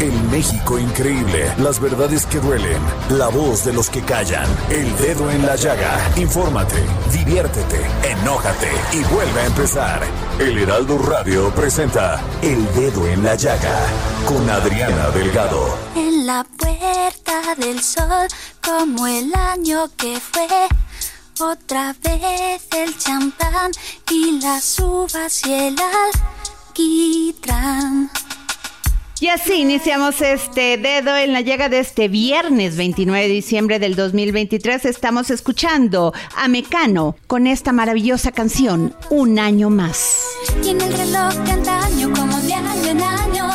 El México increíble. Las verdades que duelen. La voz de los que callan. El dedo en la llaga. Infórmate, diviértete, enójate y vuelve a empezar. El Heraldo Radio presenta El Dedo en la Llaga con Adriana Delgado. En la puerta del sol, como el año que fue. Otra vez el champán y las uvas y el alquitrán. Y así iniciamos este dedo en la llega de este viernes 29 de diciembre del 2023. Estamos escuchando a Mecano con esta maravillosa canción, Un año más. Y el reloj de antaño, como de año en año.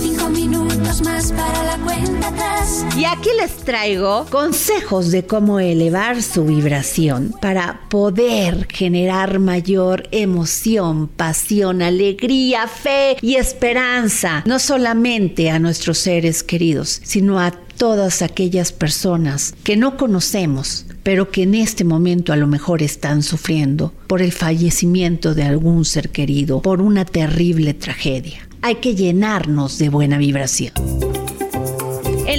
Cinco minutos más para la cuenta atrás. Y aquí les traigo consejos de cómo elevar su vibración para poder generar mayor emoción, pasión, alegría, fe y esperanza, no solamente a nuestros seres queridos, sino a todas aquellas personas que no conocemos, pero que en este momento a lo mejor están sufriendo por el fallecimiento de algún ser querido, por una terrible tragedia. Hay que llenarnos de buena vibración.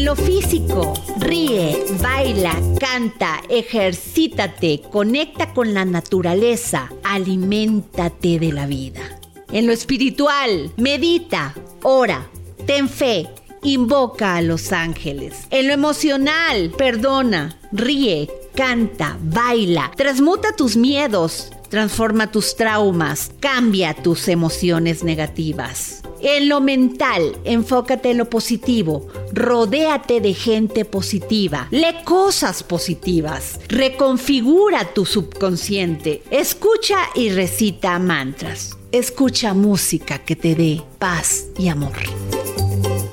En lo físico, ríe, baila, canta, ejercítate, conecta con la naturaleza, aliméntate de la vida. En lo espiritual, medita, ora, ten fe, invoca a los ángeles. En lo emocional, perdona, ríe, canta, baila, transmuta tus miedos, transforma tus traumas, cambia tus emociones negativas. En lo mental, enfócate en lo positivo, rodéate de gente positiva, lee cosas positivas, reconfigura tu subconsciente, escucha y recita mantras, escucha música que te dé paz y amor.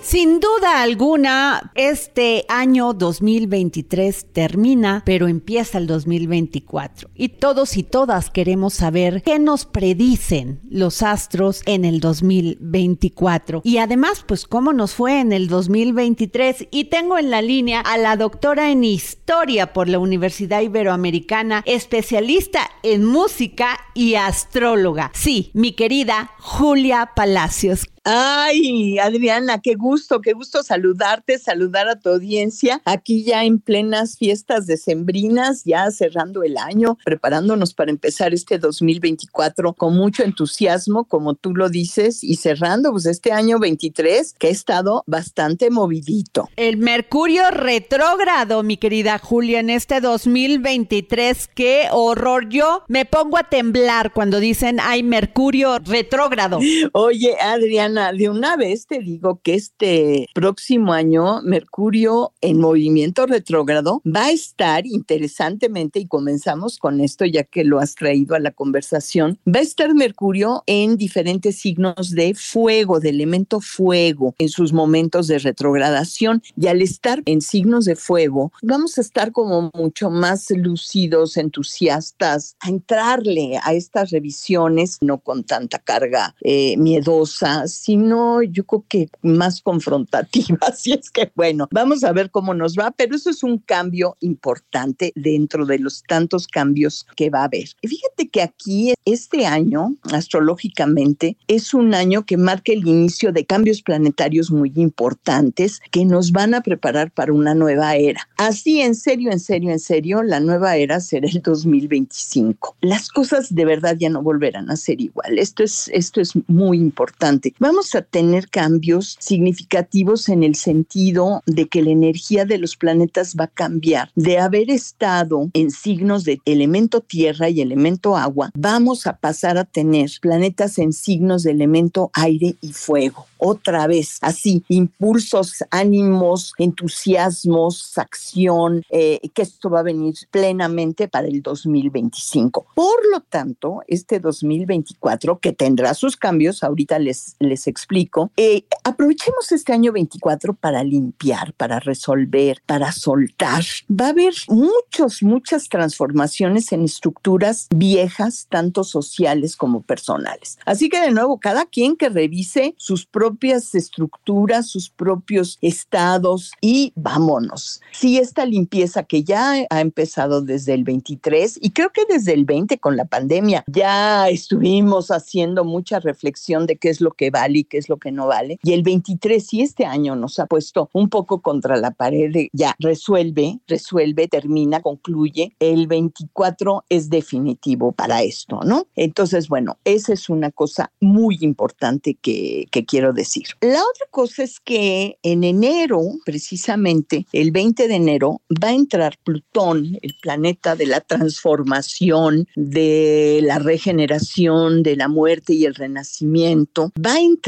Sin duda alguna, este año 2023 termina, pero empieza el 2024. Y todos y todas queremos saber qué nos predicen los astros en el 2024. Y además, pues cómo nos fue en el 2023. Y tengo en la línea a la doctora en historia por la Universidad Iberoamericana, especialista en música y astróloga. Sí, mi querida Julia Palacios. Ay, Adriana, qué gusto, qué gusto saludarte, saludar a tu audiencia. Aquí ya en plenas fiestas decembrinas, ya cerrando el año, preparándonos para empezar este 2024 con mucho entusiasmo, como tú lo dices, y cerrando pues este año 23 que ha estado bastante movidito. El Mercurio retrógrado, mi querida Julia, en este 2023, qué horror. Yo me pongo a temblar cuando dicen hay Mercurio retrógrado. Oye, Adriana, de una vez te digo que este próximo año Mercurio en movimiento retrógrado va a estar interesantemente, y comenzamos con esto ya que lo has traído a la conversación, va a estar Mercurio en diferentes signos de fuego, de elemento fuego, en sus momentos de retrogradación. Y al estar en signos de fuego, vamos a estar como mucho más lucidos, entusiastas, a entrarle a estas revisiones, no con tanta carga eh, miedosa, sino yo creo que más confrontativa. Así es que, bueno, vamos a ver cómo nos va, pero eso es un cambio importante dentro de los tantos cambios que va a haber. fíjate que aquí, este año, astrológicamente, es un año que marca el inicio de cambios planetarios muy importantes que nos van a preparar para una nueva era. Así, en serio, en serio, en serio, la nueva era será el 2025. Las cosas de verdad ya no volverán a ser igual. Esto es, esto es muy importante. Vamos a tener cambios significativos en el sentido de que la energía de los planetas va a cambiar. De haber estado en signos de elemento tierra y elemento agua, vamos a pasar a tener planetas en signos de elemento aire y fuego otra vez, así, impulsos, ánimos, entusiasmos, acción, eh, que esto va a venir plenamente para el 2025. Por lo tanto, este 2024, que tendrá sus cambios, ahorita les, les explico, eh, aprovechemos este año 24 para limpiar, para resolver, para soltar. Va a haber muchos, muchas transformaciones en estructuras viejas, tanto sociales como personales. Así que de nuevo, cada quien que revise sus propias estructuras, sus propios estados y vámonos. Sí, esta limpieza que ya ha empezado desde el 23 y creo que desde el 20 con la pandemia ya estuvimos haciendo mucha reflexión de qué es lo que vale y qué es lo que no vale. Y el 23 y este año nos ha puesto un poco contra la pared de ya resuelve, resuelve, termina, concluye. El 24 es definitivo para esto, ¿no? Entonces, bueno, esa es una cosa muy importante que, que quiero decir. La otra cosa es que en enero, precisamente el 20 de enero, va a entrar Plutón, el planeta de la transformación, de la regeneración, de la muerte y el renacimiento, va a entrar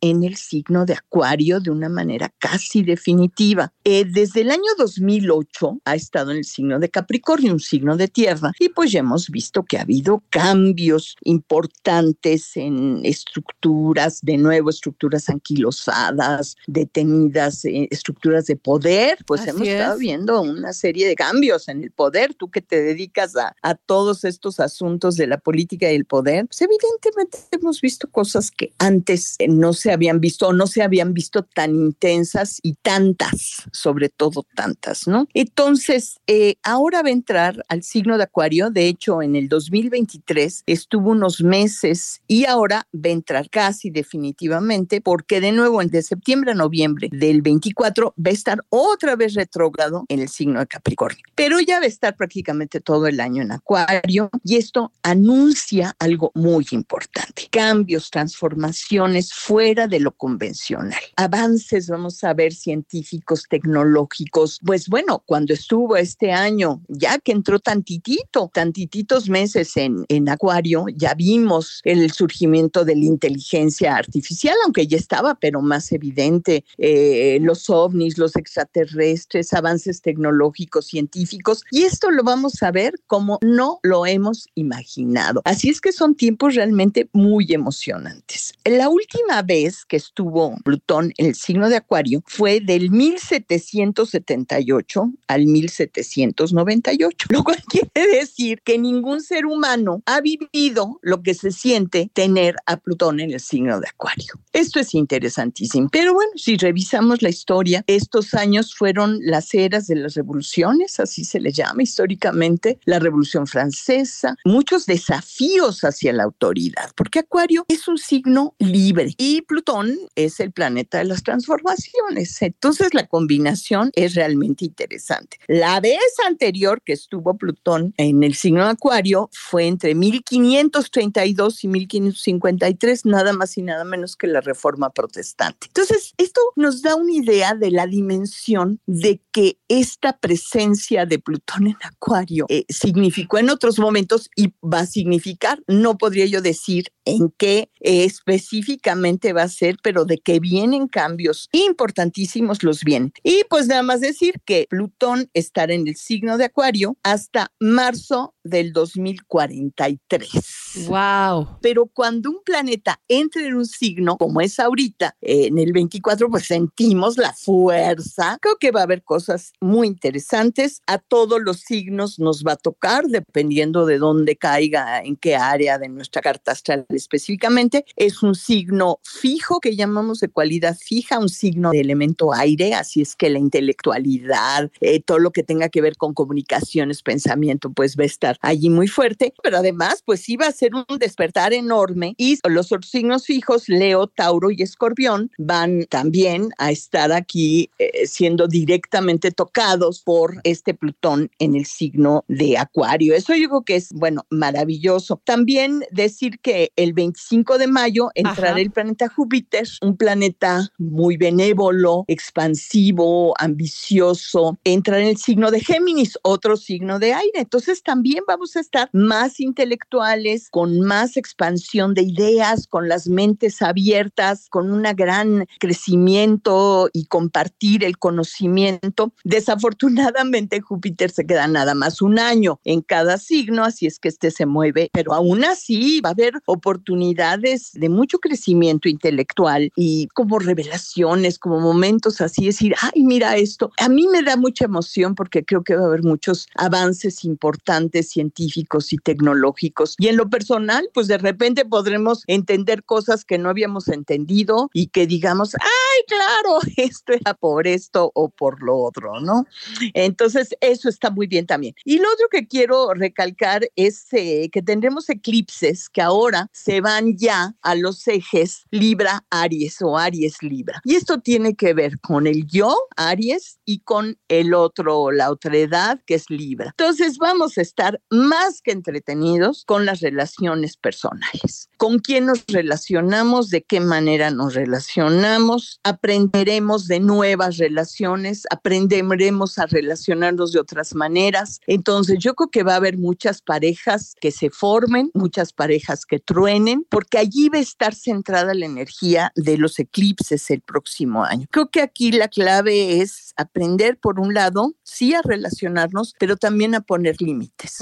en el signo de Acuario de una manera casi definitiva. Eh, desde el año 2008 ha estado en el signo de Capricornio, un signo de tierra, y pues ya hemos visto que ha habido cambios importantes en estructuras, de nuevo estructuras anquilosadas, detenidas, eh, estructuras de poder, pues hemos estado viendo una serie de cambios en el poder. Tú que te dedicas a, a todos estos asuntos de la política y el poder, pues evidentemente hemos visto cosas que antes eh, no se habían visto o no se habían visto tan intensas y tantas, sobre todo tantas, ¿no? Entonces, eh, ahora va a entrar al signo de Acuario, de hecho, en el 2023 estuvo unos meses y ahora va a entrar casi definitivamente porque de nuevo de septiembre a noviembre del 24 va a estar otra vez retrógrado en el signo de Capricornio. Pero ya va a estar prácticamente todo el año en Acuario y esto anuncia algo muy importante. Cambios, transformaciones fuera de lo convencional. Avances, vamos a ver, científicos, tecnológicos. Pues bueno, cuando estuvo este año, ya que entró tantitito, tantititos meses en, en Acuario, ya vimos el surgimiento de la inteligencia artificial, aunque ya estaba, pero más evidente, eh, los ovnis, los extraterrestres, avances tecnológicos, científicos, y esto lo vamos a ver como no lo hemos imaginado. Así es que son tiempos realmente muy emocionantes. La última vez que estuvo Plutón en el signo de Acuario fue del 1778 al 1798, lo cual quiere decir que ningún ser humano ha vivido lo que se siente tener a Plutón en el signo de Acuario. Esto es interesantísimo. Pero bueno, si revisamos la historia, estos años fueron las eras de las revoluciones, así se le llama históricamente, la Revolución Francesa, muchos desafíos hacia la autoridad, porque Acuario es un signo libre y Plutón es el planeta de las transformaciones. Entonces la combinación es realmente interesante. La vez anterior que estuvo Plutón en el signo Acuario fue entre 1532 y 1553, nada más y nada menos que la reforma protestante. Entonces, esto nos da una idea de la dimensión de que esta presencia de Plutón en Acuario eh, significó en otros momentos y va a significar, no podría yo decir en qué específicamente va a ser, pero de que vienen cambios importantísimos los vienen. Y pues nada más decir que Plutón estará en el signo de Acuario hasta marzo del 2043. Wow. Pero cuando un planeta entra en un signo, como es ahorita, en el 24, pues sentimos la fuerza. Creo que va a haber cosas muy interesantes. A todos los signos nos va a tocar, dependiendo de dónde caiga, en qué área de nuestra carta astral específicamente. Es un signo fijo que llamamos de cualidad fija, un signo de elemento aire, así es que la intelectualidad, eh, todo lo que tenga que ver con comunicaciones, pensamiento, pues va a estar allí muy fuerte, pero además, pues va a ser un despertar enorme y los otros signos fijos, Leo, Tauro y Escorpión, van también a estar aquí eh, siendo directamente tocados por este Plutón en el signo de Acuario. Eso yo creo que es, bueno, maravilloso. También decir que el 25 de mayo entrará el planeta Júpiter, un planeta muy benévolo, expansivo, ambicioso, entra en el signo de Géminis, otro signo de aire. Entonces también vamos a estar más intelectuales, con más expansión de ideas, con las mentes abiertas, con un gran crecimiento y compartir el conocimiento. Desafortunadamente Júpiter se queda nada más un año en cada signo, así es que este se mueve, pero aún así va a haber oportunidades de mucho crecimiento intelectual y como revelaciones, como momentos así, decir, ay, mira esto. A mí me da mucha emoción porque creo que va a haber muchos avances importantes científicos y tecnológicos. Y en lo personal, pues de repente podremos entender cosas que no habíamos entendido y que digamos, ay, claro, esto era por esto o por lo otro, ¿no? Entonces, eso está muy bien también. Y lo otro que quiero recalcar es eh, que tendremos eclipses que ahora se van ya a los ejes Libra-Aries o Aries-Libra. Y esto tiene que ver con el yo, Aries, y con el otro, la otra edad, que es Libra. Entonces, vamos a estar más que entretenidos con las relaciones personales. ¿Con quién nos relacionamos? ¿De qué manera nos relacionamos? Aprenderemos de nuevas relaciones, aprenderemos a relacionarnos de otras maneras. Entonces, yo creo que va a haber muchas parejas que se formen, muchas parejas que truenen, porque allí va a estar centrada la energía de los eclipses el próximo año. Creo que aquí la clave es aprender, por un lado, sí a relacionarnos, pero también a poner límites.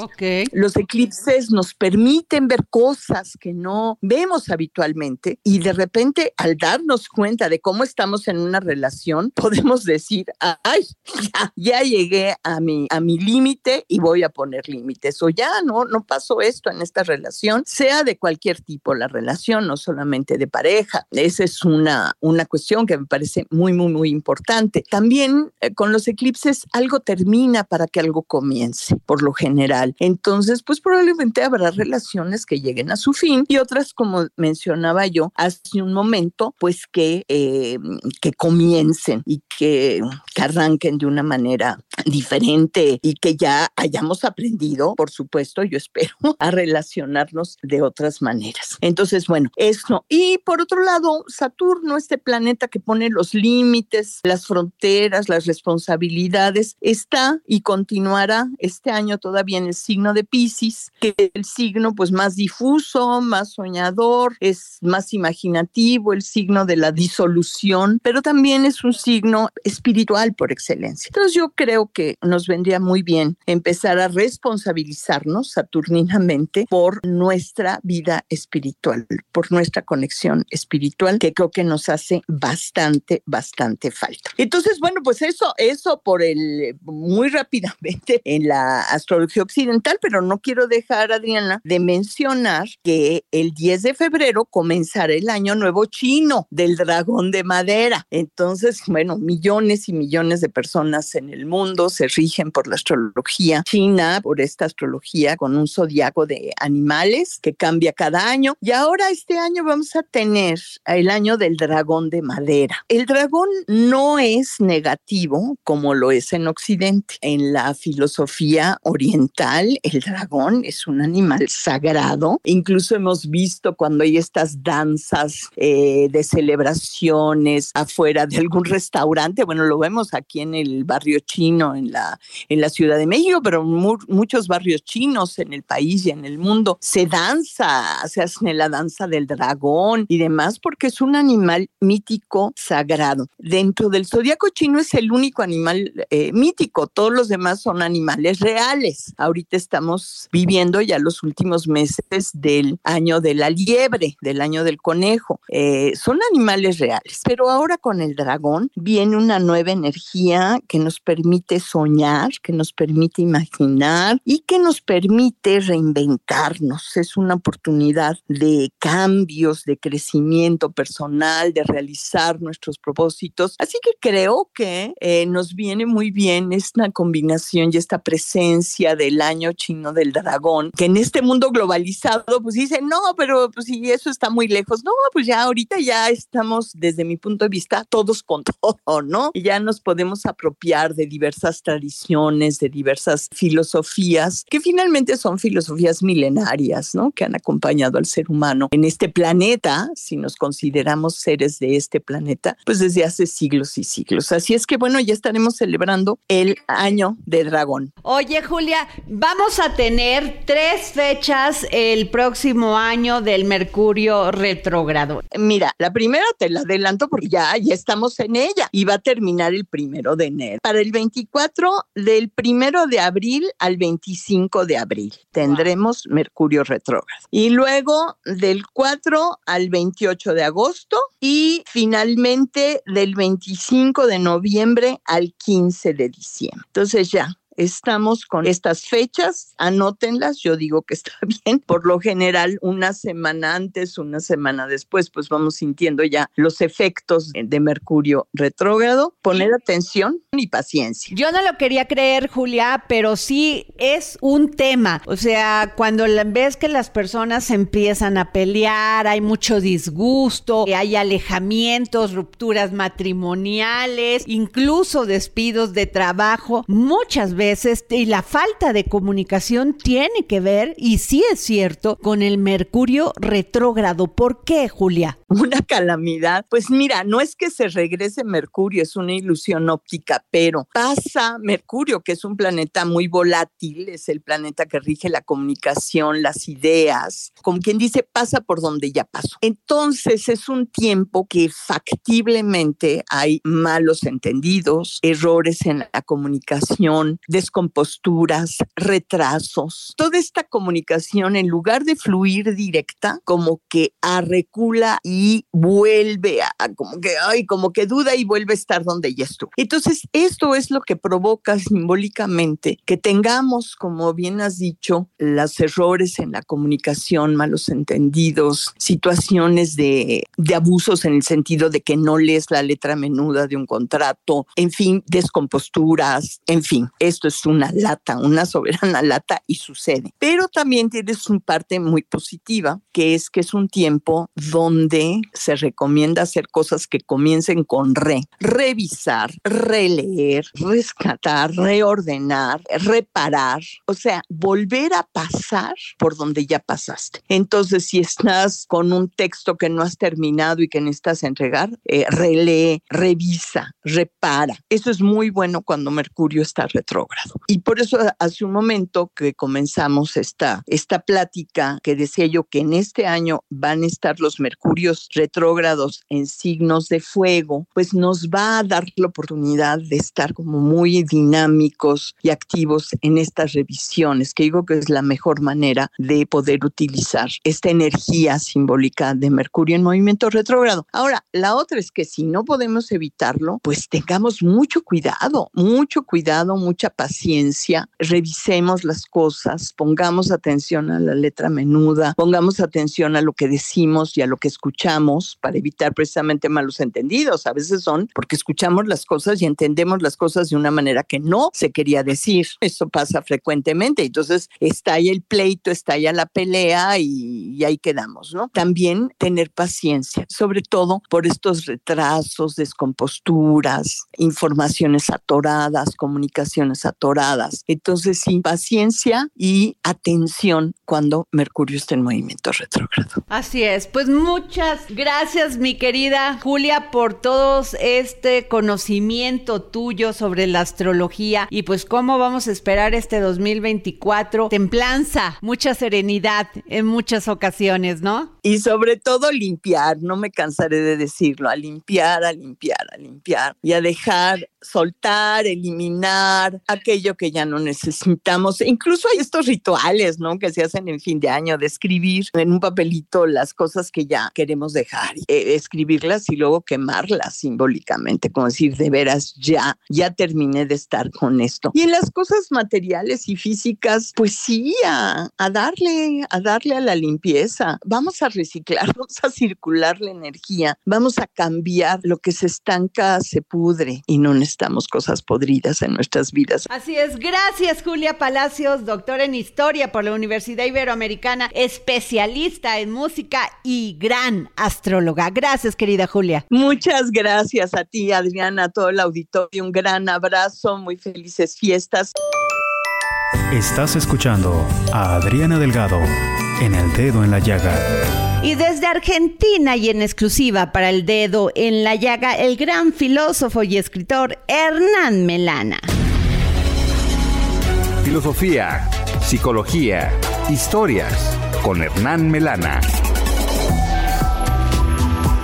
Los eclipses nos permiten ver cosas que no vemos habitualmente y de repente al darnos cuenta de cómo estamos en una relación, podemos decir, ay, ya, ya llegué a mi, a mi límite y voy a poner límites o ya no, no pasó esto en esta relación, sea de cualquier tipo la relación, no solamente de pareja. Esa es una, una cuestión que me parece muy, muy, muy importante. También eh, con los eclipses algo termina para que algo comience, por lo general. Entonces, pues probablemente habrá relaciones que lleguen a su fin y otras, como mencionaba yo hace un momento, pues que, eh, que comiencen y que, que arranquen de una manera diferente y que ya hayamos aprendido, por supuesto, yo espero, a relacionarnos de otras maneras. Entonces, bueno, eso. Y por otro lado, Saturno, este planeta que pone los límites, las fronteras, las responsabilidades, está y continuará este año todavía en el signo de Pisces, que es el signo pues más difuso, más soñador, es más imaginativo, el signo de la disolución, pero también es un signo espiritual por excelencia. Entonces yo creo que nos vendría muy bien empezar a responsabilizarnos saturninamente por nuestra vida espiritual, por nuestra conexión espiritual, que creo que nos hace bastante, bastante falta. Entonces, bueno, pues eso, eso por el, muy rápidamente en la astrología occidental, pero no quiero dejar, Adriana, de mencionar que el 10 de febrero comenzará el año nuevo chino del dragón de madera. Entonces, bueno, millones y millones de personas en el mundo se rigen por la astrología china, por esta astrología con un zodiaco de animales que cambia cada año. Y ahora este año vamos a tener el año del dragón de madera. El dragón no es negativo como lo es en Occidente. En la filosofía oriental, el dragón es un animal sagrado. Incluso hemos visto cuando hay estas danzas eh, de celebraciones afuera de algún restaurante, bueno, lo vemos aquí en el barrio chino, en la, en la Ciudad de México, pero muchos barrios chinos en el país y en el mundo, se danza, se hace la danza del dragón y demás, porque es un animal mítico sagrado. Dentro del zodiaco chino es el único animal eh, mítico, todos los demás son animales reales. Ahorita estamos viviendo ya los últimos meses del año de la liebre, del año del conejo. Eh, son animales reales, pero ahora con el dragón viene una nueva energía que nos permite soñar, que nos permite imaginar y que nos permite reinventarnos. Es una oportunidad de cambios, de crecimiento personal, de realizar nuestros propósitos. Así que creo que eh, nos viene muy bien esta combinación y esta presencia del año chino del dragón, que en este mundo globalizado, pues dicen, no, pero pues si eso está muy lejos, no, pues ya ahorita ya estamos, desde mi punto de vista, todos con todo, ¿no? Y ya nos podemos apropiar de diversas tradiciones, de diversas filosofías, que finalmente son filosofías milenarias, ¿no? Que han acompañado al ser humano en este planeta, si nos consideramos seres de este planeta, pues desde hace siglos y siglos. Así es que bueno, ya estaremos celebrando el año de dragón. Oye, Julia, vamos a tener tres fechas el próximo año del Mercurio retrógrado. Mira, la primera te la adelanto porque ya, ya estamos en ella y va a terminar el primero de enero. Para el 24, del primero de abril al 25 de abril, tendremos Mercurio retrógrado. Y luego del 4 al 28 de agosto y finalmente del 25 de noviembre al 15 de diciembre. Entonces ya, estamos con estas fechas, anótenlas, yo digo que está bien, por lo general una semana antes, una semana después, pues vamos sintiendo ya los efectos de Mercurio retrógrado, poner atención y paciencia. Yo no lo quería creer, Julia, pero sí es un tema, o sea, cuando ves que las personas empiezan a pelear, hay mucho disgusto, hay alejamientos, rupturas matrimoniales, incluso despidos de trabajo, muchas veces y la falta de comunicación tiene que ver, y sí es cierto, con el Mercurio retrógrado. ¿Por qué, Julia? Una calamidad. Pues mira, no es que se regrese Mercurio, es una ilusión óptica, pero pasa Mercurio, que es un planeta muy volátil, es el planeta que rige la comunicación, las ideas, como quien dice, pasa por donde ya pasó. Entonces es un tiempo que factiblemente hay malos entendidos, errores en la comunicación, descomposturas, retrasos. Toda esta comunicación, en lugar de fluir directa, como que arrecula y vuelve a, como que, ay, como que duda y vuelve a estar donde ya estuvo. Entonces, esto es lo que provoca simbólicamente que tengamos, como bien has dicho, los errores en la comunicación, malos entendidos, situaciones de, de abusos en el sentido de que no lees la letra menuda de un contrato, en fin, descomposturas, en fin, esto es una lata, una soberana lata y sucede. Pero también tienes una parte muy positiva, que es que es un tiempo donde se recomienda hacer cosas que comiencen con re, revisar, releer, rescatar, reordenar, reparar, o sea, volver a pasar por donde ya pasaste. Entonces, si estás con un texto que no has terminado y que necesitas entregar, eh, relee, revisa, repara. Eso es muy bueno cuando Mercurio está retrógrado. Y por eso hace un momento que comenzamos esta, esta plática que decía yo que en este año van a estar los mercurios retrógrados en signos de fuego, pues nos va a dar la oportunidad de estar como muy dinámicos y activos en estas revisiones, que digo que es la mejor manera de poder utilizar esta energía simbólica de Mercurio en movimiento retrógrado. Ahora, la otra es que si no podemos evitarlo, pues tengamos mucho cuidado, mucho cuidado, mucha paciencia ciencia, revisemos las cosas, pongamos atención a la letra menuda, pongamos atención a lo que decimos y a lo que escuchamos para evitar precisamente malos entendidos. A veces son porque escuchamos las cosas y entendemos las cosas de una manera que no se quería decir. Eso pasa frecuentemente. Entonces estalla el pleito, estalla la pelea y, y ahí quedamos, ¿no? También tener paciencia, sobre todo por estos retrasos, descomposturas, informaciones atoradas, comunicaciones atoradas entonces, sí, paciencia y atención cuando Mercurio está en movimiento retrógrado. Así es, pues muchas Gracias, gracias mi querida Julia por todo este conocimiento tuyo sobre la astrología y pues cómo vamos a esperar este 2024. Templanza, mucha serenidad en muchas ocasiones, ¿no? Y sobre todo limpiar, no me cansaré de decirlo, a limpiar, a limpiar, a limpiar y a dejar soltar, eliminar aquello que ya no necesitamos. Incluso hay estos rituales, ¿no? Que se hacen en fin de año, de escribir en un papelito las cosas que ya queremos dejar, eh, escribirlas y luego quemarlas simbólicamente, como decir, de veras, ya, ya terminé de estar con esto. Y en las cosas materiales y físicas, pues sí, a, a darle, a darle a la limpieza. Vamos a reciclar, vamos a circular la energía, vamos a cambiar lo que se estanca, se pudre y no necesitamos cosas podridas en nuestras vidas. Así es, gracias Julia Palacios, doctora en historia por la Universidad Iberoamericana, especialista en música y gran astróloga. Gracias, querida Julia. Muchas gracias a ti, Adriana, a todo el auditorio. Un gran abrazo, muy felices fiestas. Estás escuchando a Adriana Delgado en El Dedo en la Llaga. Y desde Argentina y en exclusiva para El Dedo en la Llaga, el gran filósofo y escritor Hernán Melana. Filosofía, psicología, historias con Hernán Melana.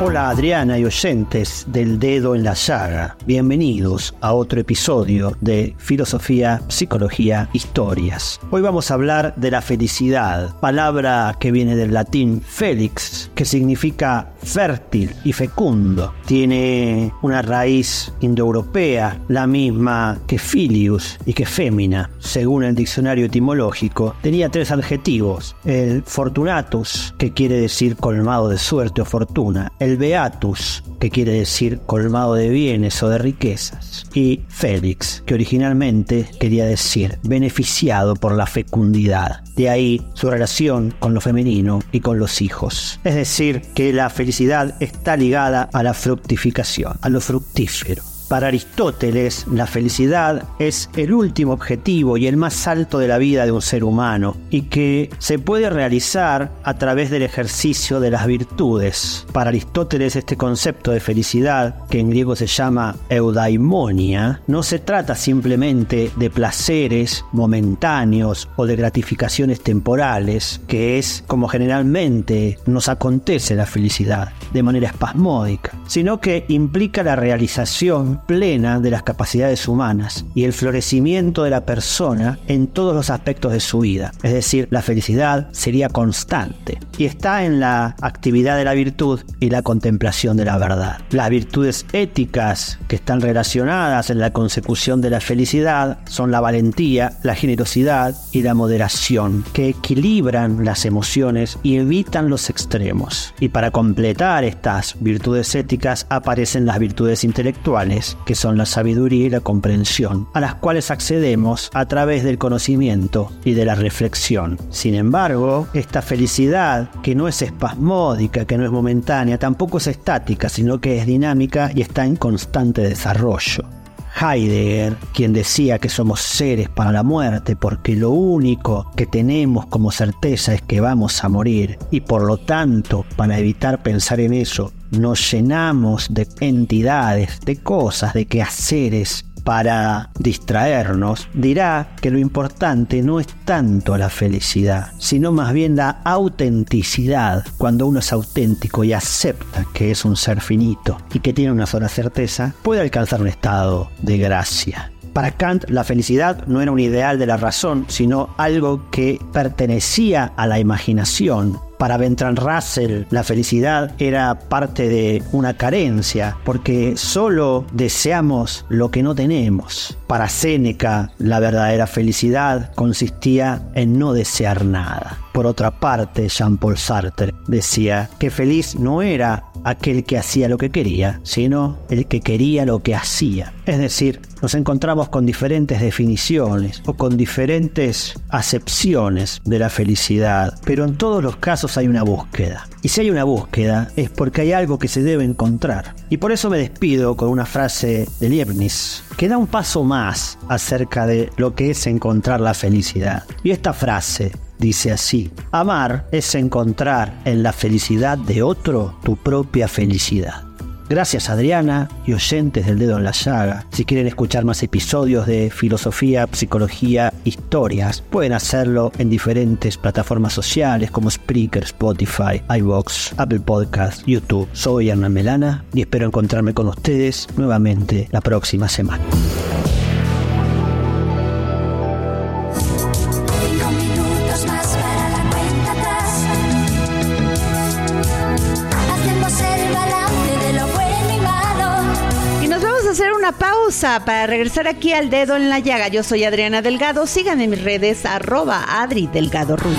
Hola Adriana y oyentes del dedo en la llaga. Bienvenidos a otro episodio de Filosofía, Psicología, Historias. Hoy vamos a hablar de la felicidad, palabra que viene del latín felix, que significa fértil y fecundo. Tiene una raíz indoeuropea, la misma que filius y que fémina. Según el diccionario etimológico, tenía tres adjetivos. El fortunatus, que quiere decir colmado de suerte o fortuna el Beatus, que quiere decir colmado de bienes o de riquezas, y Félix, que originalmente quería decir beneficiado por la fecundidad. De ahí su relación con lo femenino y con los hijos. Es decir, que la felicidad está ligada a la fructificación, a lo fructífero. Para Aristóteles, la felicidad es el último objetivo y el más alto de la vida de un ser humano y que se puede realizar a través del ejercicio de las virtudes. Para Aristóteles este concepto de felicidad, que en griego se llama eudaimonia, no se trata simplemente de placeres momentáneos o de gratificaciones temporales, que es como generalmente nos acontece la felicidad, de manera espasmódica, sino que implica la realización plena de las capacidades humanas y el florecimiento de la persona en todos los aspectos de su vida. Es decir, la felicidad sería constante y está en la actividad de la virtud y la contemplación de la verdad. Las virtudes éticas que están relacionadas en la consecución de la felicidad son la valentía, la generosidad y la moderación, que equilibran las emociones y evitan los extremos. Y para completar estas virtudes éticas aparecen las virtudes intelectuales que son la sabiduría y la comprensión, a las cuales accedemos a través del conocimiento y de la reflexión. Sin embargo, esta felicidad, que no es espasmódica, que no es momentánea, tampoco es estática, sino que es dinámica y está en constante desarrollo. Heidegger, quien decía que somos seres para la muerte porque lo único que tenemos como certeza es que vamos a morir y por lo tanto, para evitar pensar en eso, nos llenamos de entidades, de cosas, de quehaceres para distraernos, dirá que lo importante no es tanto la felicidad, sino más bien la autenticidad, cuando uno es auténtico y acepta que es un ser finito y que tiene una sola certeza, puede alcanzar un estado de gracia. Para Kant, la felicidad no era un ideal de la razón, sino algo que pertenecía a la imaginación, para Bertrand Russell, la felicidad era parte de una carencia, porque solo deseamos lo que no tenemos. Para Séneca, la verdadera felicidad consistía en no desear nada. Por otra parte, Jean-Paul Sartre decía que feliz no era aquel que hacía lo que quería, sino el que quería lo que hacía. Es decir, nos encontramos con diferentes definiciones o con diferentes acepciones de la felicidad, pero en todos los casos hay una búsqueda. Y si hay una búsqueda es porque hay algo que se debe encontrar. Y por eso me despido con una frase de Leibniz que da un paso más acerca de lo que es encontrar la felicidad. Y esta frase dice así, amar es encontrar en la felicidad de otro tu propia felicidad. Gracias Adriana y oyentes del dedo en la llaga. Si quieren escuchar más episodios de filosofía, psicología, historias, pueden hacerlo en diferentes plataformas sociales como Spreaker, Spotify, iVoox, Apple Podcasts, YouTube. Soy Hernán Melana y espero encontrarme con ustedes nuevamente la próxima semana. Hacer una pausa para regresar aquí al dedo en la llaga. Yo soy Adriana Delgado. Síganme en mis redes, arroba Adri Delgado Ruiz.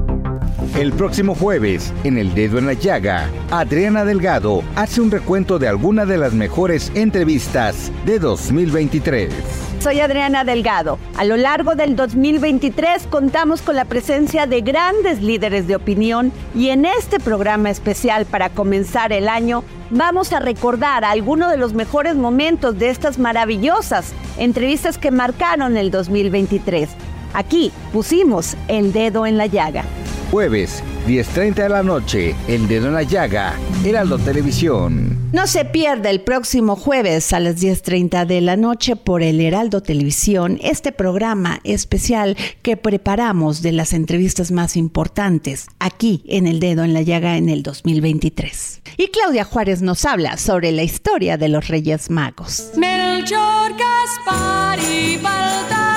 El próximo jueves, en El Dedo en la Llaga, Adriana Delgado hace un recuento de alguna de las mejores entrevistas de 2023. Soy Adriana Delgado. A lo largo del 2023 contamos con la presencia de grandes líderes de opinión y en este programa especial para comenzar el año vamos a recordar algunos de los mejores momentos de estas maravillosas entrevistas que marcaron el 2023. Aquí pusimos el dedo en la llaga. Jueves, 10.30 de la noche, El Dedo en la Llaga, Heraldo Televisión. No se pierda el próximo jueves a las 10.30 de la noche por el Heraldo Televisión este programa especial que preparamos de las entrevistas más importantes aquí en El Dedo en la Llaga en el 2023. Y Claudia Juárez nos habla sobre la historia de los Reyes Magos. Melchor, Gaspar y Baltasar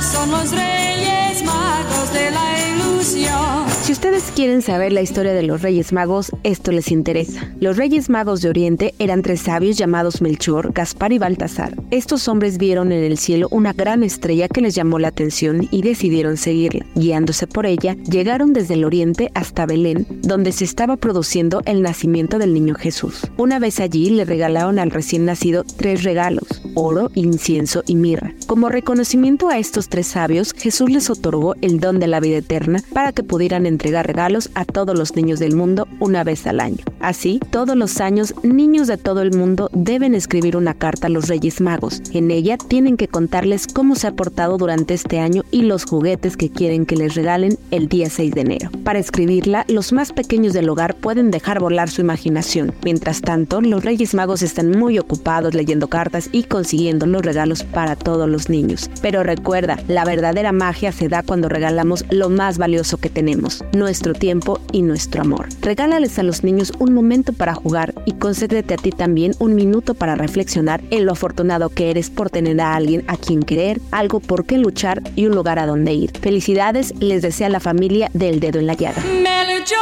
son los reyes magos de la ilusión. Si ustedes quieren saber la historia de los Reyes Magos, esto les interesa. Los Reyes Magos de Oriente eran tres sabios llamados Melchor, Gaspar y Baltasar. Estos hombres vieron en el cielo una gran estrella que les llamó la atención y decidieron seguirla. Guiándose por ella, llegaron desde el oriente hasta Belén, donde se estaba produciendo el nacimiento del niño Jesús. Una vez allí le regalaron al recién nacido tres regalos, oro, incienso y mirra. Como reconocimiento a estos tres sabios, Jesús les otorgó el don de la vida eterna para que pudieran entregar regalos a todos los niños del mundo una vez al año. Así, todos los años, niños de todo el mundo deben escribir una carta a los Reyes Magos. En ella tienen que contarles cómo se ha portado durante este año y los juguetes que quieren que les regalen el día 6 de enero. Para escribirla, los más pequeños del hogar pueden dejar volar su imaginación. Mientras tanto, los Reyes Magos están muy ocupados leyendo cartas y consiguiendo los regalos para todos los niños. Pero recuerda, la verdadera magia se da cuando regalamos lo más valioso que tenemos, nuestro tiempo y nuestro amor. Regálales a los niños un momento para jugar y concédete a ti también un minuto para reflexionar en lo afortunado que eres por tener a alguien a quien querer, algo por qué luchar y un lugar a donde ir. Felicidades, les desea la familia del dedo en la llaga. Melchor,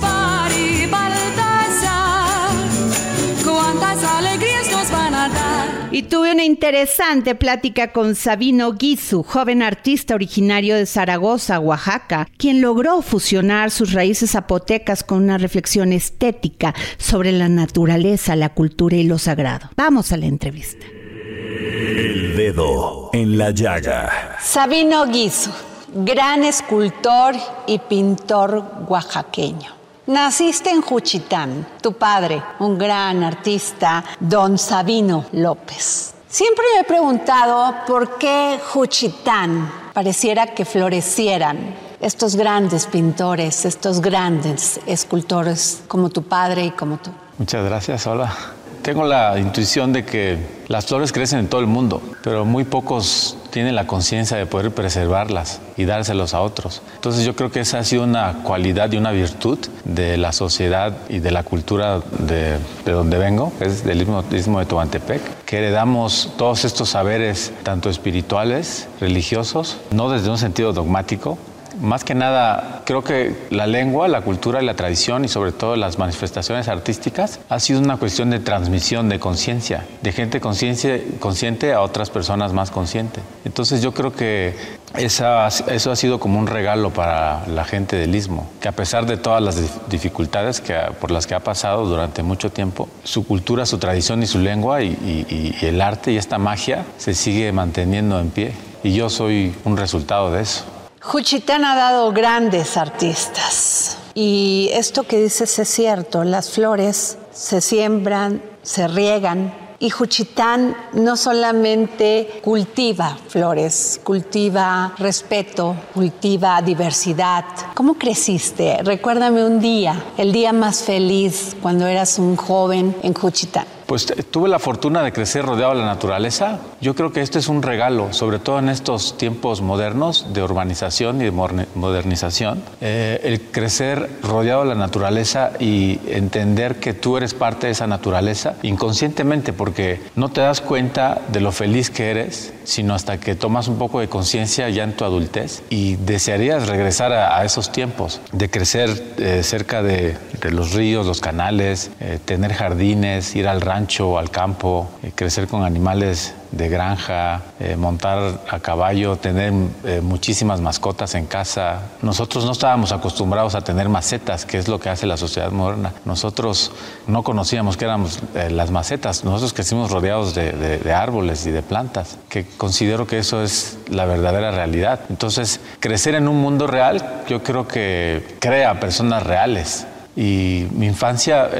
Gaspar y Baltasar, cuántas alegrías Y tuve una interesante plática con Sabino Guizu, joven artista originario de Zaragoza, Oaxaca, quien logró fusionar sus raíces zapotecas con una reflexión estética sobre la naturaleza, la cultura y lo sagrado. Vamos a la entrevista. El dedo en la llaga. Sabino Guizu, gran escultor y pintor oaxaqueño. Naciste en Juchitán. Tu padre, un gran artista, don Sabino López. Siempre me he preguntado por qué Juchitán pareciera que florecieran estos grandes pintores, estos grandes escultores como tu padre y como tú. Muchas gracias, hola. Tengo la intuición de que las flores crecen en todo el mundo, pero muy pocos tienen la conciencia de poder preservarlas y dárselos a otros. Entonces yo creo que esa ha sido una cualidad y una virtud de la sociedad y de la cultura de, de donde vengo, es del istmo, istmo de Tehuantepec, que heredamos todos estos saberes, tanto espirituales, religiosos, no desde un sentido dogmático, más que nada, creo que la lengua, la cultura y la tradición y sobre todo las manifestaciones artísticas ha sido una cuestión de transmisión de conciencia, de gente consciente, a otras personas más conscientes. Entonces yo creo que eso ha sido como un regalo para la gente del Istmo, que a pesar de todas las dificultades que, por las que ha pasado durante mucho tiempo, su cultura, su tradición y su lengua y, y el arte y esta magia se sigue manteniendo en pie. Y yo soy un resultado de eso. Juchitán ha dado grandes artistas. Y esto que dices es cierto, las flores se siembran, se riegan. Y Juchitán no solamente cultiva flores, cultiva respeto, cultiva diversidad. ¿Cómo creciste? Recuérdame un día, el día más feliz cuando eras un joven en Juchitán. Pues tuve la fortuna de crecer rodeado de la naturaleza. Yo creo que esto es un regalo, sobre todo en estos tiempos modernos de urbanización y de modernización. Eh, el crecer rodeado de la naturaleza y entender que tú eres parte de esa naturaleza inconscientemente, porque no te das cuenta de lo feliz que eres, sino hasta que tomas un poco de conciencia ya en tu adultez y desearías regresar a, esos tiempos, de crecer eh, cerca de, de, los ríos, los canales, eh, tener jardines, ir al rancho, al campo, eh, crecer con animales de granja, eh, montar a caballo, tener eh, muchísimas mascotas en casa. Nosotros no estábamos acostumbrados a tener macetas, que es lo que hace la sociedad moderna. Nosotros no conocíamos qué eran eh, las macetas. Nosotros crecimos rodeados de, de, de, árboles y de plantas, que considero que eso es la verdadera realidad. Entonces, crecer en un mundo real, yo creo que crea personas reales. Y mi infancia,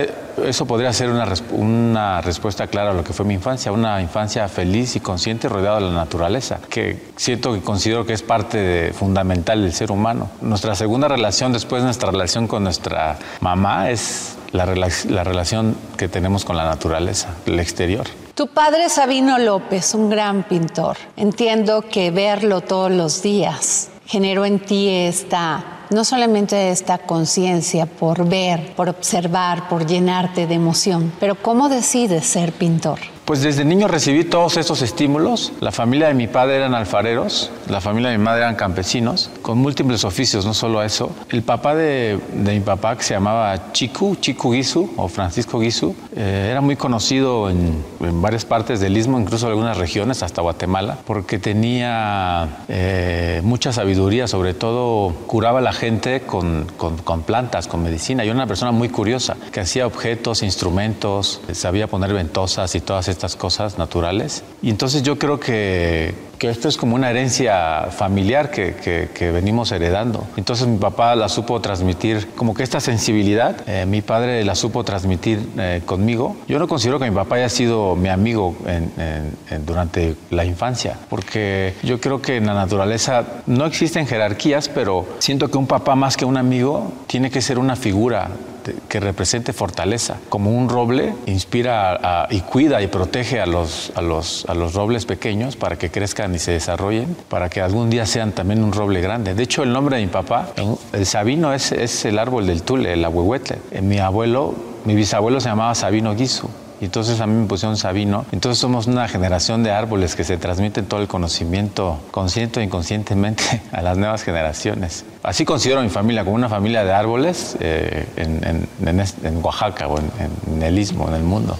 eso podría ser una, respuesta clara a lo que fue mi infancia, una infancia feliz y consciente rodeada de la naturaleza, que siento que considero que es parte fundamental del ser humano. Nuestra segunda relación, después de nuestra relación con nuestra mamá, es la, la relación que tenemos con la naturaleza, el exterior. Tu padre Sabino López, un gran pintor, entiendo que verlo todos los días generó en ti esta no solamente esta conciencia por ver, por observar, por llenarte de emoción, pero ¿cómo decides ser pintor? Pues desde niño recibí todos estos estímulos. La familia de mi padre eran alfareros, la familia de mi madre eran campesinos, con múltiples oficios, no solo eso. El papá de, de mi papá, que se llamaba Chiku, Chiku Guizu, o Francisco Guizu, eh, era muy conocido en, en, varias partes del Istmo, incluso en algunas regiones, hasta Guatemala, porque tenía eh, mucha sabiduría, sobre todo curaba a la gente con, con, plantas, con medicina. Y era una persona muy curiosa, que hacía objetos, instrumentos, sabía poner ventosas y todas estas cosas naturales. Y entonces yo creo que, que esto es como una herencia familiar que, que, venimos heredando. Entonces mi papá la supo transmitir, como que esta sensibilidad, eh, mi padre la supo transmitir eh, conmigo. Yo no considero que mi papá haya sido mi amigo durante la infancia, porque yo creo que en la naturaleza no existen jerarquías, pero siento que un papá más que un amigo tiene que ser una figura que represente fortaleza. Como un roble inspira y cuida y protege a los, a, los, a los robles pequeños para que crezcan y se desarrollen, para que algún día sean también un roble grande. De hecho, el nombre de mi papá, el Sabino, es, es el árbol del tule, el ahuehuetle. Eh, Mi abuelo, mi bisabuelo se llamaba Sabino Guisu. Y entonces a mí me pusieron Sabino. Entonces somos una generación de árboles que se transmiten todo el conocimiento consciente o inconscientemente a las nuevas generaciones. Así considero mi familia como una familia de árboles eh, en, en- en en Oaxaca o en el istmo, en el mundo.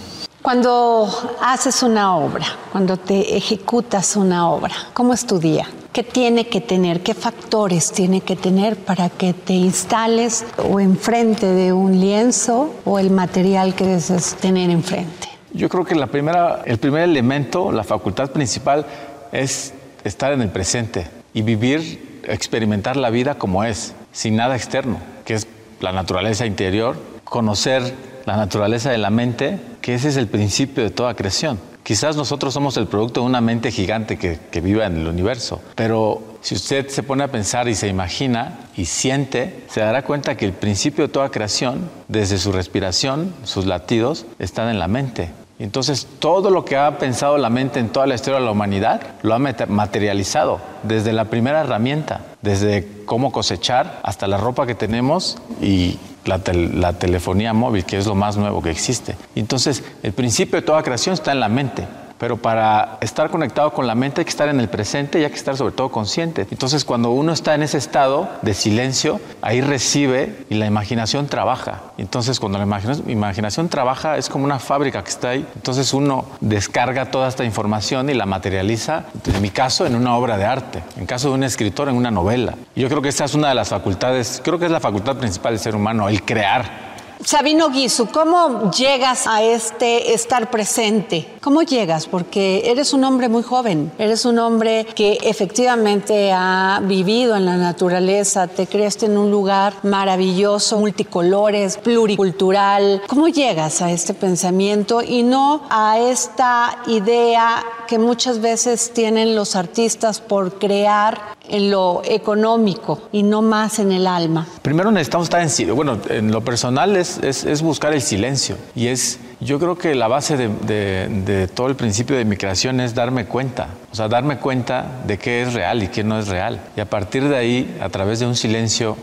Cuando haces una obra, cuando te ejecutas una obra, ¿cómo es tu día? ¿Qué tiene que tener? ¿Qué factores tiene que tener para que te instales o enfrente de un lienzo o el material que deseas tener enfrente? Yo creo que la primera, el primer elemento, la facultad principal, es estar en el presente y vivir, experimentar la vida como es, sin nada externo, que es la naturaleza interior, conocer la naturaleza de la mente, que ese es el principio de toda creación. Quizás nosotros somos el producto de una mente gigante que, que vive en el universo, pero si usted se pone a pensar y se imagina y siente, se dará cuenta que el principio de toda creación, desde su respiración, sus latidos, están en la mente. Entonces, todo lo que ha pensado la mente en toda la historia de la humanidad lo ha materializado, desde la primera herramienta, desde cómo cosechar hasta la ropa que tenemos y la telefonía móvil, que es lo más nuevo que existe. Entonces, el principio de toda creación está en la mente. Pero para estar conectado con la mente hay que estar en el presente y hay que estar sobre todo consciente. Entonces cuando uno está en ese estado de silencio, ahí recibe y la imaginación trabaja. Entonces cuando la imagina- imaginación trabaja es como una fábrica que está ahí. Entonces uno descarga toda esta información y la materializa, en mi caso, en una obra de arte. En caso de un escritor, en una novela. Y yo creo que esta es una de las facultades, creo que es la facultad principal del ser humano, el crear. Sabino Guisu, ¿cómo llegas a este estar presente? ¿Cómo llegas? Porque eres un hombre muy joven, eres un hombre que efectivamente ha vivido en la naturaleza, te creaste en un lugar maravilloso, multicolores, pluricultural. ¿Cómo llegas a este pensamiento y no a esta idea que muchas veces tienen los artistas por crear en lo económico y no más en el alma? Primero necesitamos estar en. Bueno, en lo personal es, es- es buscar el silencio. Y es, yo creo que la base de, de- de todo el principio de mi creación es darme cuenta. O sea, darme cuenta de qué es real y qué no es real. Y a partir de ahí, a través de un silencio,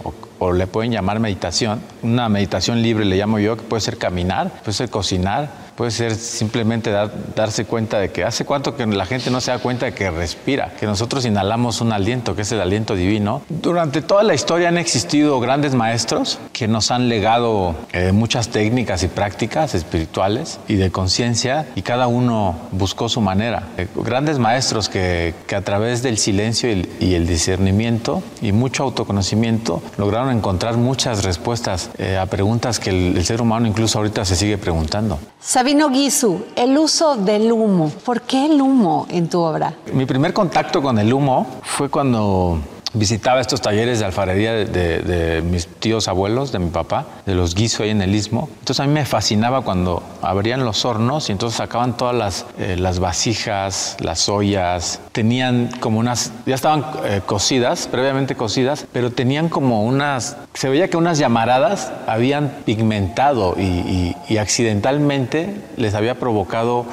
o, le pueden llamar meditación, una meditación libre le llamo yo, que puede ser caminar, puede ser cocinar, puede ser simplemente dar- darse cuenta de que hace cuánto que la gente no se da cuenta de que respira, que nosotros inhalamos un aliento, que es el aliento divino. Durante toda la historia han existido grandes maestros que nos han legado eh, muchas técnicas y prácticas espirituales y de conciencia y cada uno buscó su manera. Eh, grandes maestros que, que a través del silencio y el, y el discernimiento y mucho autoconocimiento lograron encontrar muchas respuestas eh, a preguntas que el- el ser humano incluso ahorita se sigue preguntando. Sabino Guisu, el uso del humo. ¿Por qué el humo en tu obra? Mi primer contacto con el humo fue cuando visitaba estos talleres de alfarería de, mis tíos abuelos, de mi papá, de los guiso ahí en el istmo. Entonces a mí me fascinaba cuando abrían los hornos y entonces sacaban todas las, eh, las vasijas, las ollas. Tenían como unas, ya estaban eh, cocidas, previamente cocidas, pero tenían como unas, se veía que unas llamaradas habían pigmentado y accidentalmente les había provocado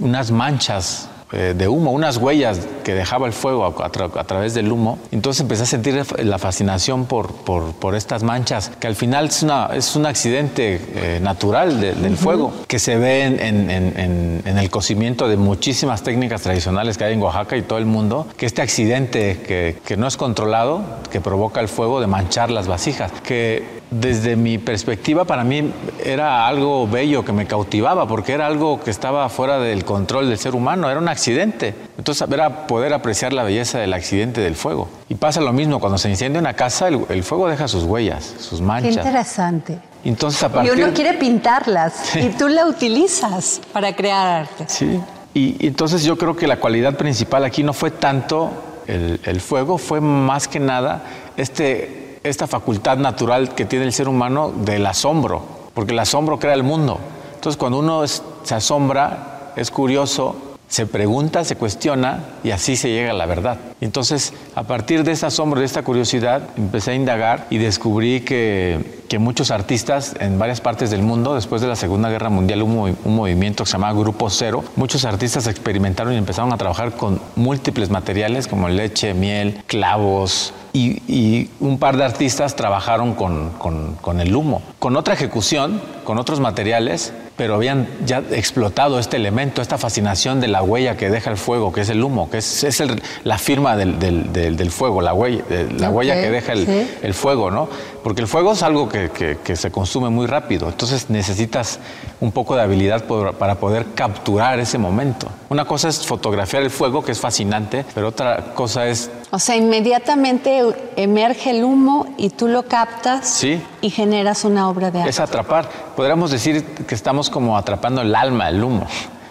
unas manchas eh, de humo, unas huellas que dejaba el fuego a, a tra- a través del humo. Entonces empecé a sentir la fascinación por, por- por estas manchas, que al final es, una, es un accidente eh, natural de- del fuego, que se ve en, en- en- en- en el cocimiento de muchísimas técnicas tradicionales que hay en Oaxaca y todo el mundo, que este accidente que, que no es controlado, que provoca el fuego de manchar las vasijas, que desde mi perspectiva para mí era algo bello que me cautivaba porque era algo que estaba fuera del control del ser humano, era un accidente. Entonces era poder apreciar la belleza del accidente del fuego. Y pasa lo mismo, cuando se incendia una casa, el, el fuego deja sus huellas, sus Qué manchas. interesante. Entonces a Y uno quiere pintarlas y tú la utilizas para crear arte. Sí. Y, y entonces yo creo que la cualidad principal aquí no fue tanto el, el fuego, fue más que nada este, esta facultad natural que tiene el ser humano del asombro, porque el asombro crea el mundo. Entonces cuando uno se asombra, es curioso, Se pregunta, se cuestiona y así se llega a la verdad. Entonces, a partir de ese asombro, de esta curiosidad, empecé a indagar y descubrí que, que muchos artistas en varias partes del mundo, después de la Segunda Guerra Mundial, un, un movimiento que se llamaba Grupo Cero. Muchos artistas experimentaron y empezaron a trabajar con múltiples materiales como leche, miel, clavos, y, y, un par de artistas trabajaron con, con, con, el humo, con otra ejecución, con otros materiales, pero habían ya explotado este elemento, esta fascinación de la huella que deja el fuego, que es el humo, que es, es el, la firma del, del, del, del, fuego, la huella, la okay, huella que deja el, sí. el, fuego, ¿no? Porque el fuego es algo que, que, que, se consume muy rápido, entonces necesitas un poco de habilidad por, para poder capturar ese momento. Una cosa es fotografiar el fuego, que es fascinante, pero otra cosa es... O sea, inmediatamente emerge el humo y tú lo captas sí. y generas una obra de arte. Es atrapar. Podríamos decir que estamos como atrapando el alma, el humo,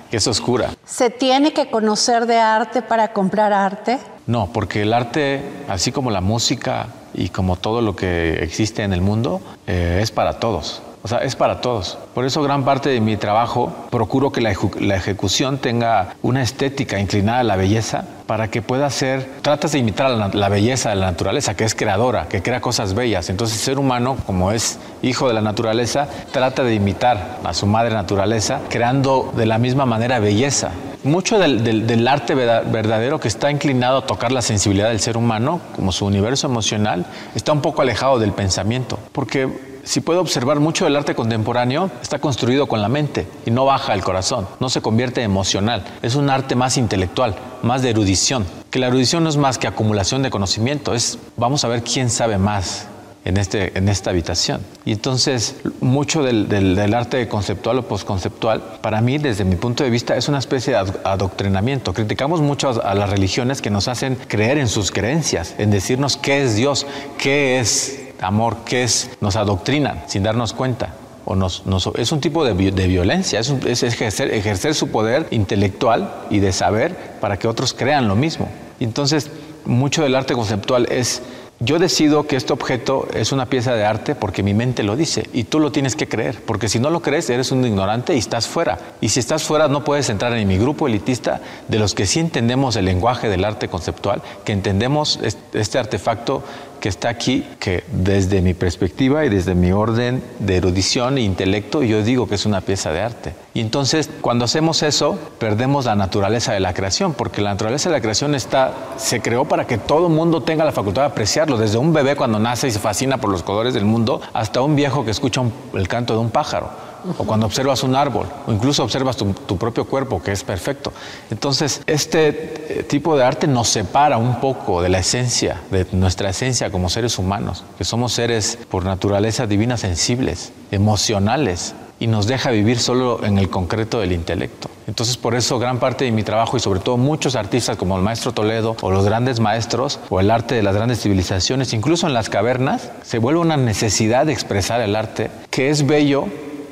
que es oscura. ¿Se tiene que conocer de arte para comprar arte? No, porque el arte, así como la música y como todo lo que existe en el mundo, eh, es para todos. O sea, es para todos. Por eso gran parte de mi trabajo procuro que la, la, ejecución tenga una estética inclinada a la belleza para que pueda ser, tratas de imitar la, la, belleza de la naturaleza, que es creadora, que crea cosas bellas. Entonces el ser humano, como es hijo de la naturaleza, trata de imitar a su madre naturaleza, creando de la misma manera belleza. Mucho del, del, del, arte verdadero que está inclinado a tocar la sensibilidad del ser humano, como su universo emocional, está un poco alejado del pensamiento, porque si puedo observar mucho del arte contemporáneo, está construido con la mente y no baja el corazón, no se convierte en emocional. Es un arte más intelectual, más de erudición. Que la erudición no es más que acumulación de conocimiento, es vamos a ver quién sabe más en, este, en esta habitación. Y entonces, mucho del, arte conceptual o postconceptual, para mí, desde mi punto de vista, es una especie de adoctrinamiento. Criticamos mucho a las religiones que nos hacen creer en sus creencias, en decirnos qué es Dios, qué es amor, qué es, nos adoctrinan sin darnos cuenta. O nos, es un tipo de, violencia, es, ejercer, ejercer, su poder intelectual y de saber para que otros crean lo mismo. Entonces, mucho del arte conceptual es, yo decido que este objeto es una pieza de arte porque mi mente lo dice y tú lo tienes que creer, porque si no lo crees eres un ignorante y estás fuera. Y si estás fuera no puedes entrar en mi grupo elitista de los que sí entendemos el lenguaje del arte conceptual, que entendemos este artefacto que está aquí, que desde mi perspectiva y desde mi orden de erudición e intelecto, yo digo que es una pieza de arte. Y entonces, cuando hacemos eso, perdemos la naturaleza de la creación, porque la naturaleza de la creación está, se creó para que todo mundo tenga la facultad de apreciarlo, desde un bebé cuando nace y se fascina por los colores del mundo, hasta un viejo que escucha el canto de un pájaro o cuando observas un árbol, o incluso observas tu, propio cuerpo, que es perfecto. Entonces, este tipo de arte nos separa un poco de la esencia, de nuestra esencia como seres humanos, que somos seres por naturaleza divinas sensibles, emocionales, y nos deja vivir solo en el concreto del intelecto. Entonces, por eso gran parte de mi trabajo y sobre todo muchos artistas como el maestro Toledo o los grandes maestros o el arte de las grandes civilizaciones, incluso en las cavernas, se vuelve una necesidad de expresar el arte que es bello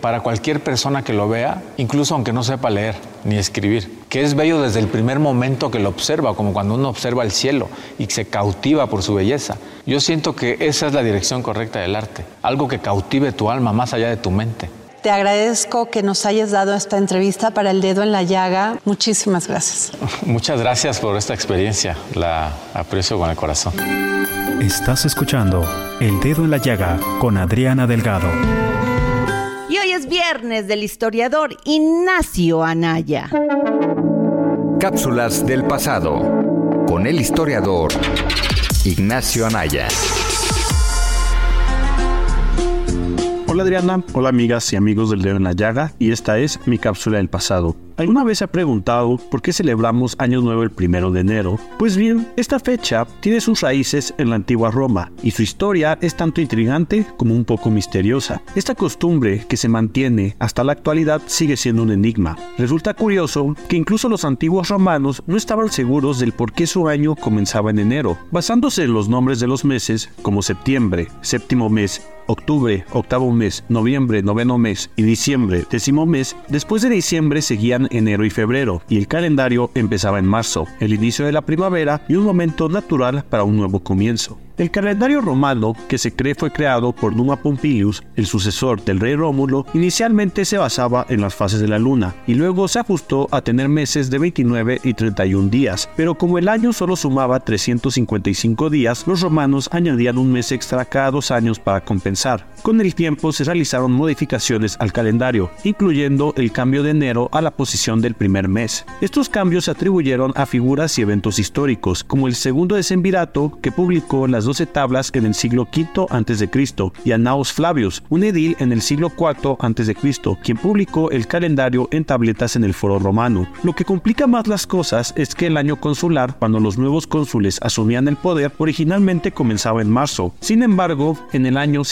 para cualquier persona que lo vea, incluso aunque no sepa leer ni escribir, que es bello desde el primer momento que lo observa, como cuando uno observa el cielo y se cautiva por su belleza. Yo siento que esa es la dirección correcta del arte, algo que cautive tu alma más allá de tu mente. Te agradezco que nos hayas dado esta entrevista para El Dedo en la Llaga. Muchísimas gracias. Muchas gracias por esta experiencia. La aprecio con el corazón. Estás escuchando El Dedo en la Llaga con Adriana Delgado. Es viernes del historiador Ignacio Anaya. Cápsulas del pasado con el historiador Ignacio Anaya. Hola Adriana, hola amigas y amigos del Dedo en la Llaga y esta es mi cápsula del pasado. ¿Alguna vez se ha preguntado por qué celebramos Año Nuevo el primero de enero? Pues bien, esta fecha tiene sus raíces en la antigua Roma y su historia es tanto intrigante como un poco misteriosa. Esta costumbre que se mantiene hasta la actualidad sigue siendo un enigma. Resulta curioso que incluso los antiguos romanos no estaban seguros del por qué su año comenzaba en enero, basándose en los nombres de los meses como septiembre, séptimo mes, octubre, octavo mes, noviembre, noveno mes y diciembre, décimo mes, después de diciembre seguían enero y febrero, y el calendario empezaba en marzo, el inicio de la primavera y un momento natural para un nuevo comienzo. El calendario romano, que se cree fue creado por Numa Pompilius, el sucesor del rey Rómulo, inicialmente se basaba en las fases de la luna y luego se ajustó a tener meses de 29 y 31 días, pero como el año solo sumaba 355 días, los romanos añadían un mes extra cada dos años para compensar pensar. Con el tiempo se realizaron modificaciones al calendario, incluyendo el cambio de enero a la posición del primer mes. Estos cambios se atribuyeron a figuras y eventos históricos, como el segundo decemvirato que publicó las 12 tablas en el siglo V a.C. y a Naos Flavius, un edil en el siglo IV a.C., quien publicó el calendario en tabletas en el foro romano. Lo que complica más las cosas es que el año consular, cuando los nuevos cónsules asumían el poder, originalmente comenzaba en marzo. Sin embargo, en el año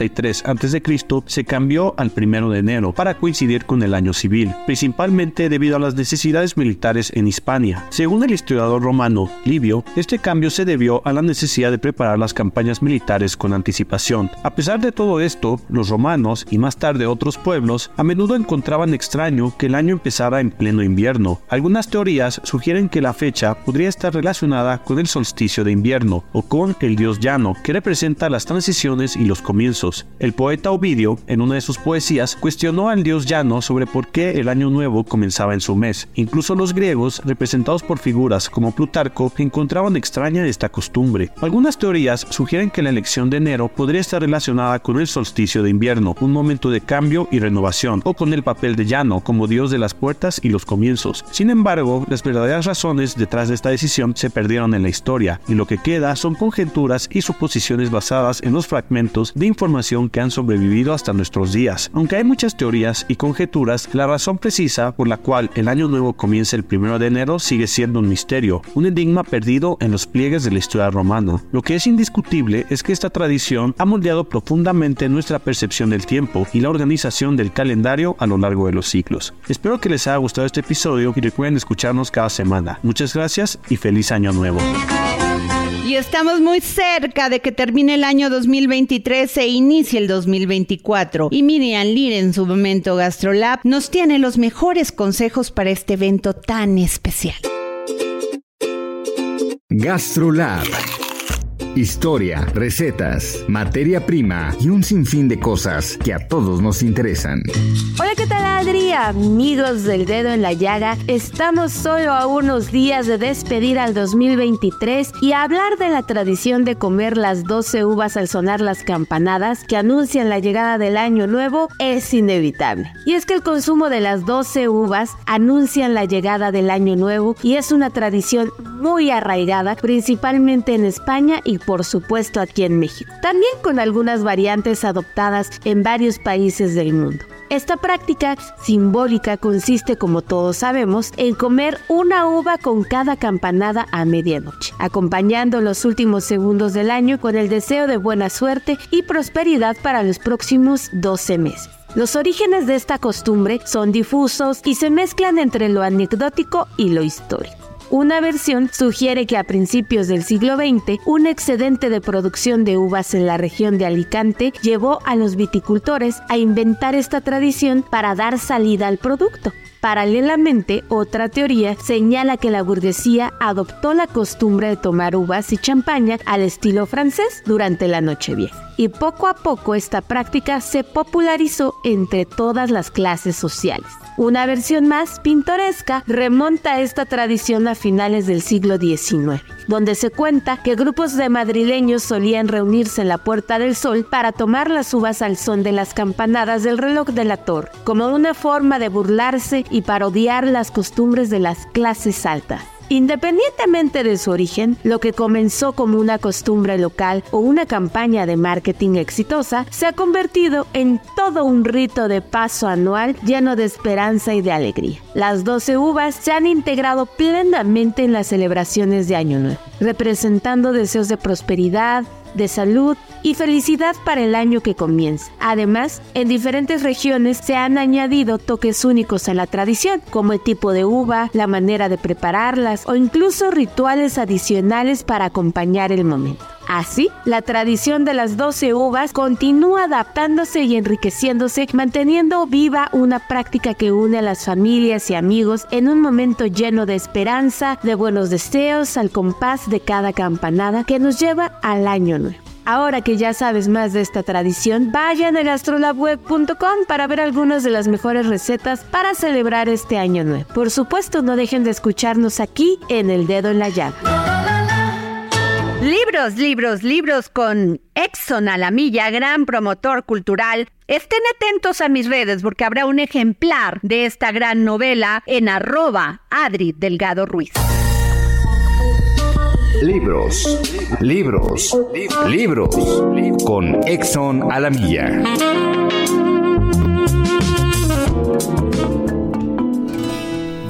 153 a.C. se cambió al 1 de enero para coincidir con el año civil, principalmente debido a las necesidades militares en Hispania. Según el historiador romano Livio, este cambio se debió a la necesidad de preparar las campañas militares con anticipación. A pesar de todo esto, los romanos y más tarde otros pueblos a menudo encontraban extraño que el año empezara en pleno invierno. Algunas teorías sugieren que la fecha podría estar relacionada con el solsticio de invierno o con el dios llano, que representa las transiciones y los comienzos. El poeta Ovidio, en una de sus poesías, cuestionó al dios llano sobre por qué el año nuevo comenzaba en su mes. Incluso los griegos, representados por figuras como Plutarco, encontraban extraña esta costumbre. Algunas teorías sugieren que la elección de enero podría estar relacionada con el solsticio de invierno, un momento de cambio y renovación, o con el papel de Llano como dios de las puertas y los comienzos. Sin embargo, las verdaderas razones detrás de esta decisión se perdieron en la historia, y lo que queda son conjeturas y suposiciones basadas en los fragmentos de información que han sobrevivido hasta nuestros días. Aunque hay muchas teorías y conjeturas, la razón precisa por la cual el año nuevo comienza el 1 de enero sigue siendo un misterio, un enigma perdido en los pliegues de la historia romana. Lo que es indiscutible es que esta tradición ha moldeado profundamente nuestra percepción del tiempo y la organización del calendario a lo largo de los siglos. Espero que les haya gustado este episodio y recuerden escucharnos cada semana. Muchas gracias y feliz año nuevo. Y estamos muy cerca de que termine el año 2023 e inicie el 2024. Y Miriam Lira en su momento GastroLab nos tiene los mejores consejos para este evento tan especial. GastroLab. Historia, recetas, materia prima y un sinfín de cosas que a todos nos interesan. Hola, ¿qué tal Adri? Amigos del dedo en la llaga, estamos solo a unos días de despedir al 2023 y hablar de la tradición de comer las 12 uvas al sonar las campanadas que anuncian la llegada del año nuevo es inevitable. Y es que el consumo de las 12 uvas anuncian la llegada del año nuevo y es una tradición muy arraigada principalmente en España y por supuesto aquí en México. También con algunas variantes adoptadas en varios países del mundo. Esta práctica simbólica consiste, como todos sabemos, en comer una uva con cada campanada a medianoche, acompañando los últimos segundos del año con el deseo de buena suerte y prosperidad para los próximos 12 meses. Los orígenes de esta costumbre son difusos y se mezclan entre lo anecdótico y lo histórico. Una versión sugiere que a principios del siglo XX, un excedente de producción de uvas en la región de Alicante llevó a los viticultores a inventar esta tradición para dar salida al producto. Paralelamente, otra teoría señala que la burguesía adoptó la costumbre de tomar uvas y champaña al estilo francés durante la Nochevieja. Y poco a poco esta práctica se popularizó entre todas las clases sociales. Una versión más pintoresca remonta esta tradición a finales del siglo XIX, donde se cuenta que grupos de madrileños solían reunirse en la Puerta del Sol para tomar las uvas al son de las campanadas del reloj de la torre, como una forma de burlarse y parodiar las costumbres de las clases altas. Independientemente de su origen, lo que comenzó como una costumbre local o una campaña de marketing exitosa se ha convertido en todo un rito de paso anual lleno de esperanza y de alegría. Las 12 uvas se han integrado plenamente en las celebraciones de Año Nuevo, representando deseos de prosperidad, de salud y felicidad para el año que comienza. Además, en diferentes regiones se han añadido toques únicos a la tradición, como el tipo de uva, la manera de prepararlas o incluso rituales adicionales para acompañar el momento. Así, la tradición de las 12 uvas continúa adaptándose y enriqueciéndose, manteniendo viva una práctica que une a las familias y amigos en un momento lleno de esperanza, de buenos deseos, al compás de cada campanada que nos lleva al año nuevo. Ahora que ya sabes más de esta tradición, vayan a gastrolabweb.com para ver algunas de las mejores recetas para celebrar este año nuevo. Por supuesto, no dejen de escucharnos aquí en El Dedo en la Llaga. Libros, libros, libros con Exxon a la milla, gran promotor cultural. Estén atentos a mis redes porque habrá un ejemplar de esta gran novela en arroba Adri Delgado Ruiz. Libros, libros, libros. Con Exxon a la milla.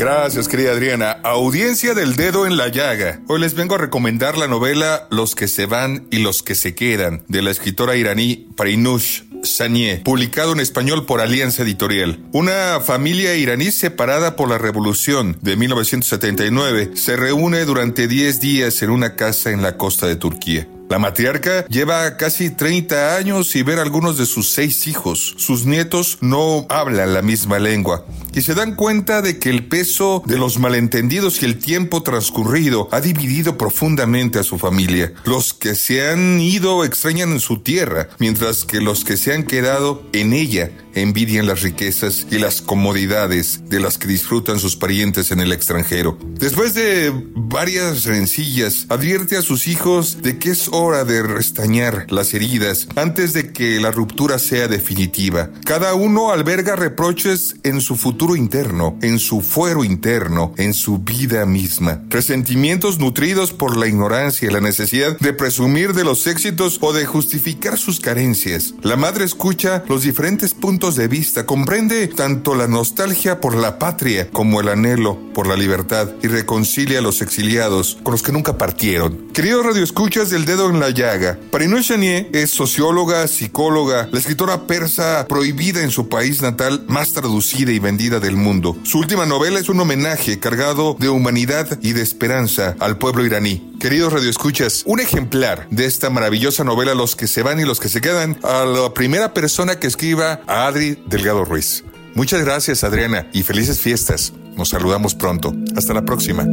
Gracias, querida Adriana. Audiencia del dedo en la llaga. Hoy les vengo a recomendar la novela Los que se van y los que se quedan, de la escritora iraní Parinush Sanieh, publicado en español por Alianza Editorial. Una familia iraní separada por la revolución de 1979 se reúne durante 10 días en una casa en la costa de Turquía. La matriarca lleva casi 30 años y ver algunos de sus seis hijos. Sus nietos no hablan la misma lengua y se dan cuenta de que el peso de los malentendidos y el tiempo transcurrido ha dividido profundamente a su familia. Los que se han ido extrañan en su tierra, mientras que los que se han quedado en ella envidian las riquezas y las comodidades de las que disfrutan sus parientes en el extranjero. Después de varias rencillas, advierte a sus hijos de que es hora de restañar las heridas antes de que la ruptura sea definitiva. Cada uno alberga reproches en su futuro interno, en su fuero interno, en su vida misma. Resentimientos nutridos por la ignorancia y la necesidad de presumir de los éxitos o de justificar sus carencias. La madre escucha los diferentes puntos de vista, comprende tanto la nostalgia por la patria como el anhelo por la libertad y reconcilia a los exiliados con los que nunca partieron. Queridos radioescuchas del dedo en la llaga, Parinoj Chanier es socióloga, psicóloga, la escritora persa prohibida en su país natal, más traducida y vendida del mundo. Su última novela es un homenaje cargado de humanidad y de esperanza al pueblo iraní. Queridos radioescuchas, un ejemplar de esta maravillosa novela Los que se van y los que se quedan a la primera persona que escriba a Adri Delgado Ruiz. Muchas gracias Adriana y felices fiestas. Nos saludamos pronto. Hasta la próxima.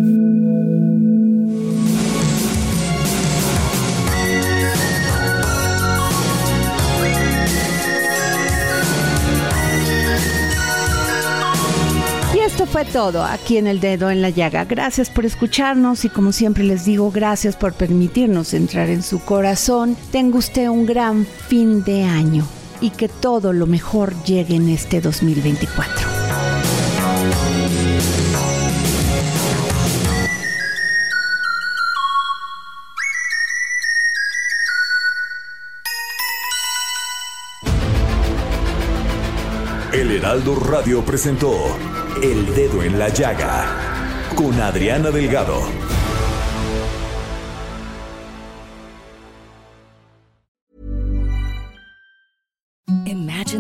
Y esto fue todo aquí en El Dedo en la Llaga. Gracias por escucharnos y como siempre les digo, gracias por permitirnos entrar en su corazón. Tenga usted un gran fin de año y que todo lo mejor llegue en este 2024. El Heraldo Radio presentó El Dedo en la Llaga con Adriana Delgado.